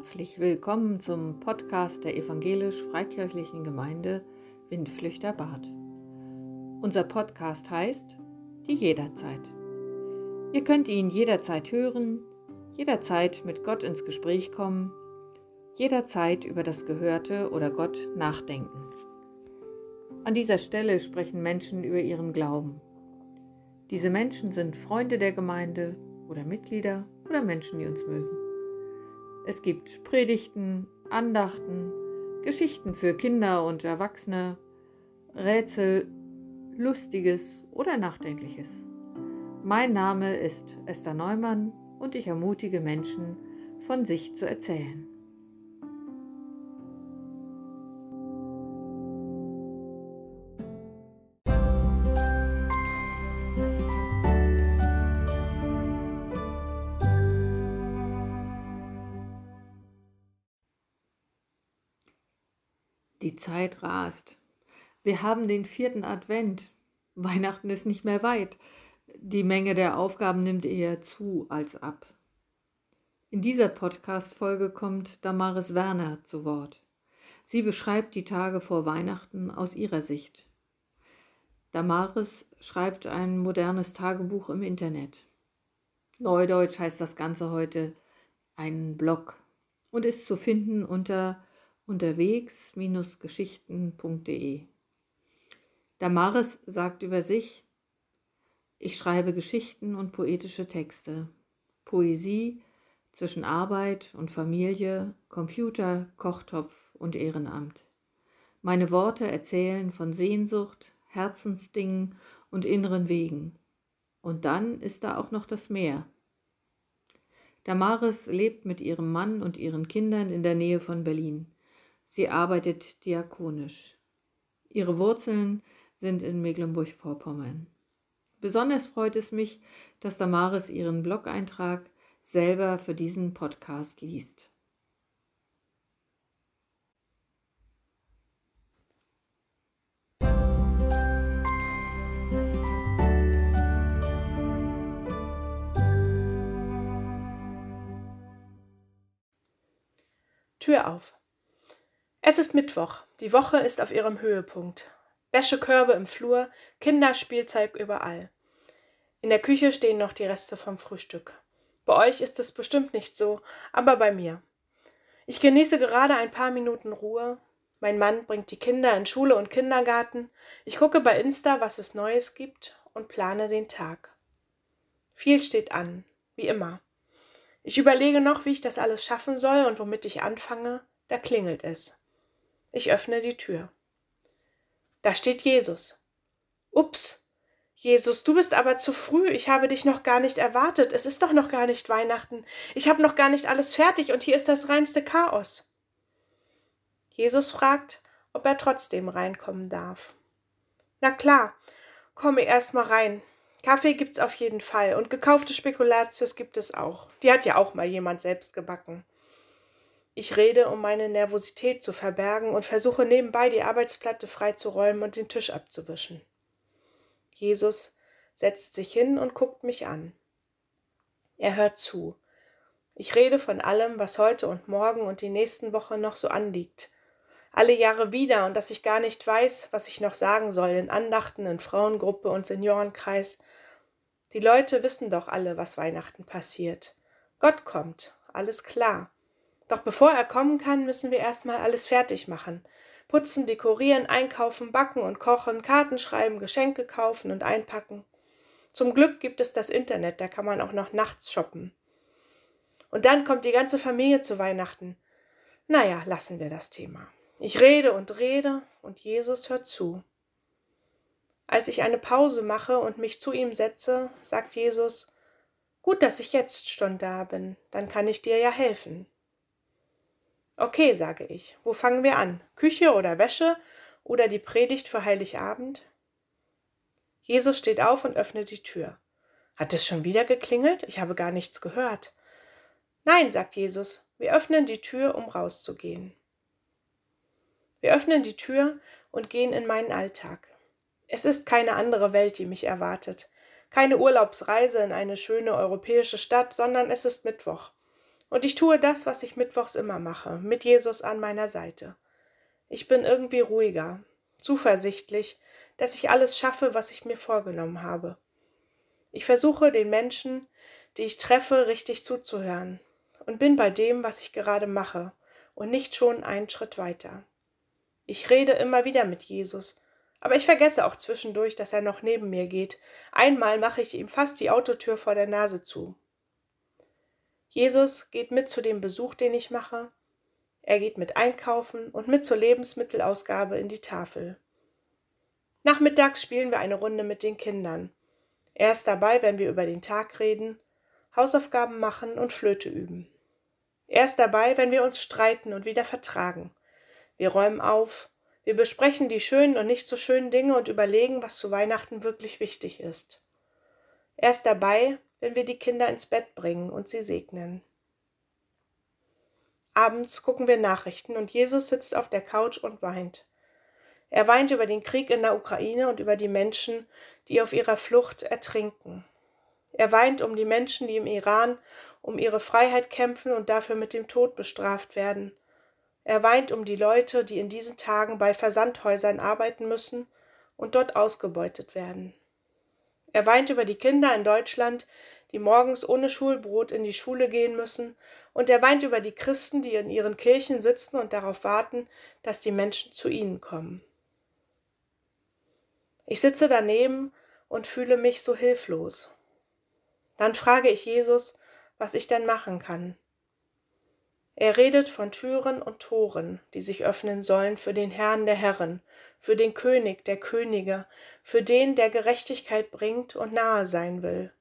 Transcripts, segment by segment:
Herzlich willkommen zum Podcast der evangelisch-freikirchlichen Gemeinde Windflüchter Bad. Unser Podcast heißt Die Jederzeit. Ihr könnt ihn jederzeit hören, jederzeit mit Gott ins Gespräch kommen, jederzeit über das Gehörte oder Gott nachdenken. An dieser Stelle sprechen Menschen über ihren Glauben. Diese Menschen sind Freunde der Gemeinde oder Mitglieder oder Menschen, die uns mögen. Es gibt Predigten, Andachten, Geschichten für Kinder und Erwachsene, Rätsel, Lustiges oder Nachdenkliches. Mein Name ist Esther Neumann und ich ermutige Menschen, von sich zu erzählen. Zeit rast. Wir haben den vierten Advent. Weihnachten ist nicht mehr weit. Die Menge der Aufgaben nimmt eher zu als ab. In dieser Podcast-Folge kommt Damaris Werner zu Wort. Sie beschreibt die Tage vor Weihnachten aus ihrer Sicht. Damaris schreibt ein modernes Tagebuch im Internet. Neudeutsch heißt das Ganze heute ein Blog und ist zu finden unter unterwegs-geschichten.de. Damaris sagt über sich, ich schreibe Geschichten und poetische Texte, Poesie zwischen Arbeit und Familie, Computer, Kochtopf und Ehrenamt. Meine Worte erzählen von Sehnsucht, Herzensdingen und inneren Wegen. Und dann ist da auch noch das Meer. Damaris lebt mit ihrem Mann und ihren Kindern in der Nähe von Berlin. Sie arbeitet diakonisch. Ihre Wurzeln sind in Mecklenburg-Vorpommern. Besonders freut es mich, dass Damaris ihren Blog-Eintrag selber für diesen Podcast liest. Tür auf. Es ist Mittwoch. Die Woche ist auf ihrem Höhepunkt. Wäschekörbe im Flur, Kinderspielzeug überall. In der Küche stehen noch die Reste vom Frühstück. Bei euch ist es bestimmt nicht so, aber bei mir. Ich genieße gerade ein paar Minuten Ruhe. Mein Mann bringt die Kinder in Schule und Kindergarten. Ich gucke bei Insta, was es Neues gibt und plane den Tag. Viel steht an, wie immer. Ich überlege noch, wie ich das alles schaffen soll und womit ich anfange. Da klingelt es. Ich öffne die Tür. Da steht Jesus. Ups. Jesus, du bist aber zu früh. Ich habe dich noch gar nicht erwartet. Es ist doch noch gar nicht Weihnachten. Ich habe noch gar nicht alles fertig und hier ist das reinste Chaos. Jesus fragt, ob er trotzdem reinkommen darf. Na klar, komme erst mal rein. Kaffee gibt's auf jeden Fall und gekaufte Spekulatius gibt es auch. Die hat ja auch mal jemand selbst gebacken. Ich rede, um meine Nervosität zu verbergen und versuche nebenbei die Arbeitsplatte freizuräumen und den Tisch abzuwischen. Jesus setzt sich hin und guckt mich an. Er hört zu. Ich rede von allem, was heute und morgen und die nächsten Wochen noch so anliegt. Alle Jahre wieder und dass ich gar nicht weiß, was ich noch sagen soll in Andachten, in Frauengruppe und Seniorenkreis. Die Leute wissen doch alle, was Weihnachten passiert. Gott kommt, alles klar. Doch bevor er kommen kann, müssen wir erstmal alles fertig machen. Putzen, dekorieren, einkaufen, backen und kochen, Karten schreiben, Geschenke kaufen und einpacken. Zum Glück gibt es das Internet, da kann man auch noch nachts shoppen. Und dann kommt die ganze Familie zu Weihnachten. Naja, lassen wir das Thema. Ich rede und rede und Jesus hört zu. Als ich eine Pause mache und mich zu ihm setze, sagt Jesus, Gut, dass ich jetzt schon da bin, dann kann ich dir ja helfen. Okay, sage ich. Wo fangen wir an? Küche oder Wäsche oder die Predigt für Heiligabend? Jesus steht auf und öffnet die Tür. Hat es schon wieder geklingelt? Ich habe gar nichts gehört. Nein, sagt Jesus, wir öffnen die Tür, um rauszugehen. Wir öffnen die Tür und gehen in meinen Alltag. Es ist keine andere Welt, die mich erwartet. Keine Urlaubsreise in eine schöne europäische Stadt, sondern es ist Mittwoch. Und ich tue das, was ich mittwochs immer mache, mit Jesus an meiner Seite. Ich bin irgendwie ruhiger, zuversichtlich, dass ich alles schaffe, was ich mir vorgenommen habe. Ich versuche den Menschen, die ich treffe, richtig zuzuhören und bin bei dem, was ich gerade mache und nicht schon einen Schritt weiter. Ich rede immer wieder mit Jesus, aber ich vergesse auch zwischendurch, dass er noch neben mir geht. Einmal mache ich ihm fast die Autotür vor der Nase zu. Jesus geht mit zu dem Besuch, den ich mache. Er geht mit einkaufen und mit zur Lebensmittelausgabe in die Tafel. Nachmittags spielen wir eine Runde mit den Kindern. Er ist dabei, wenn wir über den Tag reden, Hausaufgaben machen und Flöte üben. Er ist dabei, wenn wir uns streiten und wieder vertragen. Wir räumen auf, wir besprechen die schönen und nicht so schönen Dinge und überlegen, was zu Weihnachten wirklich wichtig ist. Er ist dabei, wenn wir die Kinder ins Bett bringen und sie segnen. Abends gucken wir Nachrichten und Jesus sitzt auf der Couch und weint. Er weint über den Krieg in der Ukraine und über die Menschen, die auf ihrer Flucht ertrinken. Er weint um die Menschen, die im Iran um ihre Freiheit kämpfen und dafür mit dem Tod bestraft werden. Er weint um die Leute, die in diesen Tagen bei Versandhäusern arbeiten müssen und dort ausgebeutet werden. Er weint über die Kinder in Deutschland, die morgens ohne Schulbrot in die Schule gehen müssen, und er weint über die Christen, die in ihren Kirchen sitzen und darauf warten, dass die Menschen zu ihnen kommen. Ich sitze daneben und fühle mich so hilflos. Dann frage ich Jesus, was ich denn machen kann. Er redet von Türen und Toren, die sich öffnen sollen für den Herrn der Herren, für den König der Könige, für den, der Gerechtigkeit bringt und nahe sein will.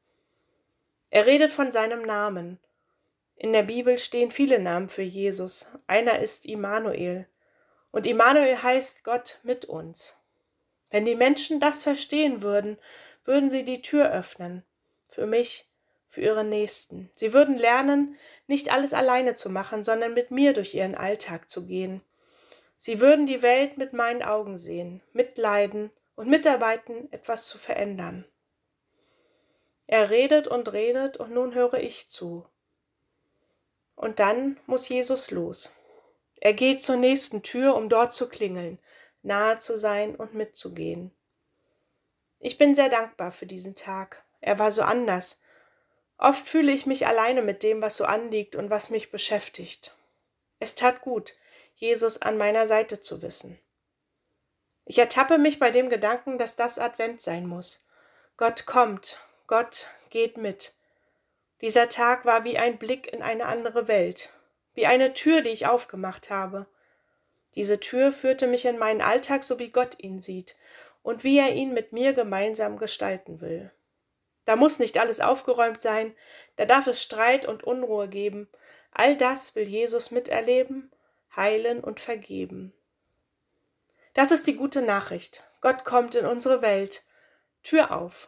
Er redet von seinem Namen. In der Bibel stehen viele Namen für Jesus. Einer ist Immanuel. Und Immanuel heißt Gott mit uns. Wenn die Menschen das verstehen würden, würden sie die Tür öffnen. Für mich, für ihre Nächsten. Sie würden lernen, nicht alles alleine zu machen, sondern mit mir durch ihren Alltag zu gehen. Sie würden die Welt mit meinen Augen sehen, mitleiden und mitarbeiten, etwas zu verändern. Er redet und redet und nun höre ich zu. Und dann muss Jesus los. Er geht zur nächsten Tür, um dort zu klingeln, nahe zu sein und mitzugehen. Ich bin sehr dankbar für diesen Tag. Er war so anders, Oft fühle ich mich alleine mit dem, was so anliegt und was mich beschäftigt. Es tat gut, Jesus an meiner Seite zu wissen. Ich ertappe mich bei dem Gedanken, dass das Advent sein muss. Gott kommt, Gott geht mit. Dieser Tag war wie ein Blick in eine andere Welt, wie eine Tür, die ich aufgemacht habe. Diese Tür führte mich in meinen Alltag, so wie Gott ihn sieht und wie er ihn mit mir gemeinsam gestalten will. Da muss nicht alles aufgeräumt sein, da darf es Streit und Unruhe geben. All das will Jesus miterleben, heilen und vergeben. Das ist die gute Nachricht. Gott kommt in unsere Welt. Tür auf.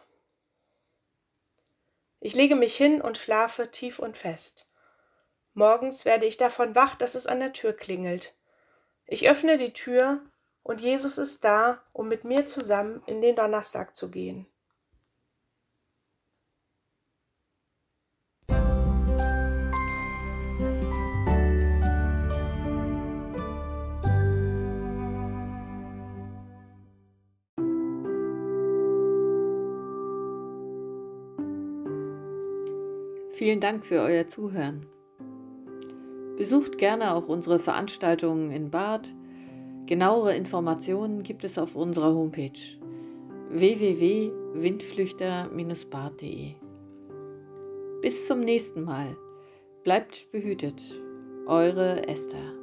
Ich lege mich hin und schlafe tief und fest. Morgens werde ich davon wach, dass es an der Tür klingelt. Ich öffne die Tür und Jesus ist da, um mit mir zusammen in den Donnerstag zu gehen. Vielen Dank für euer Zuhören. Besucht gerne auch unsere Veranstaltungen in Bad. Genauere Informationen gibt es auf unserer Homepage www.windflüchter-bad.de. Bis zum nächsten Mal. Bleibt behütet. Eure Esther.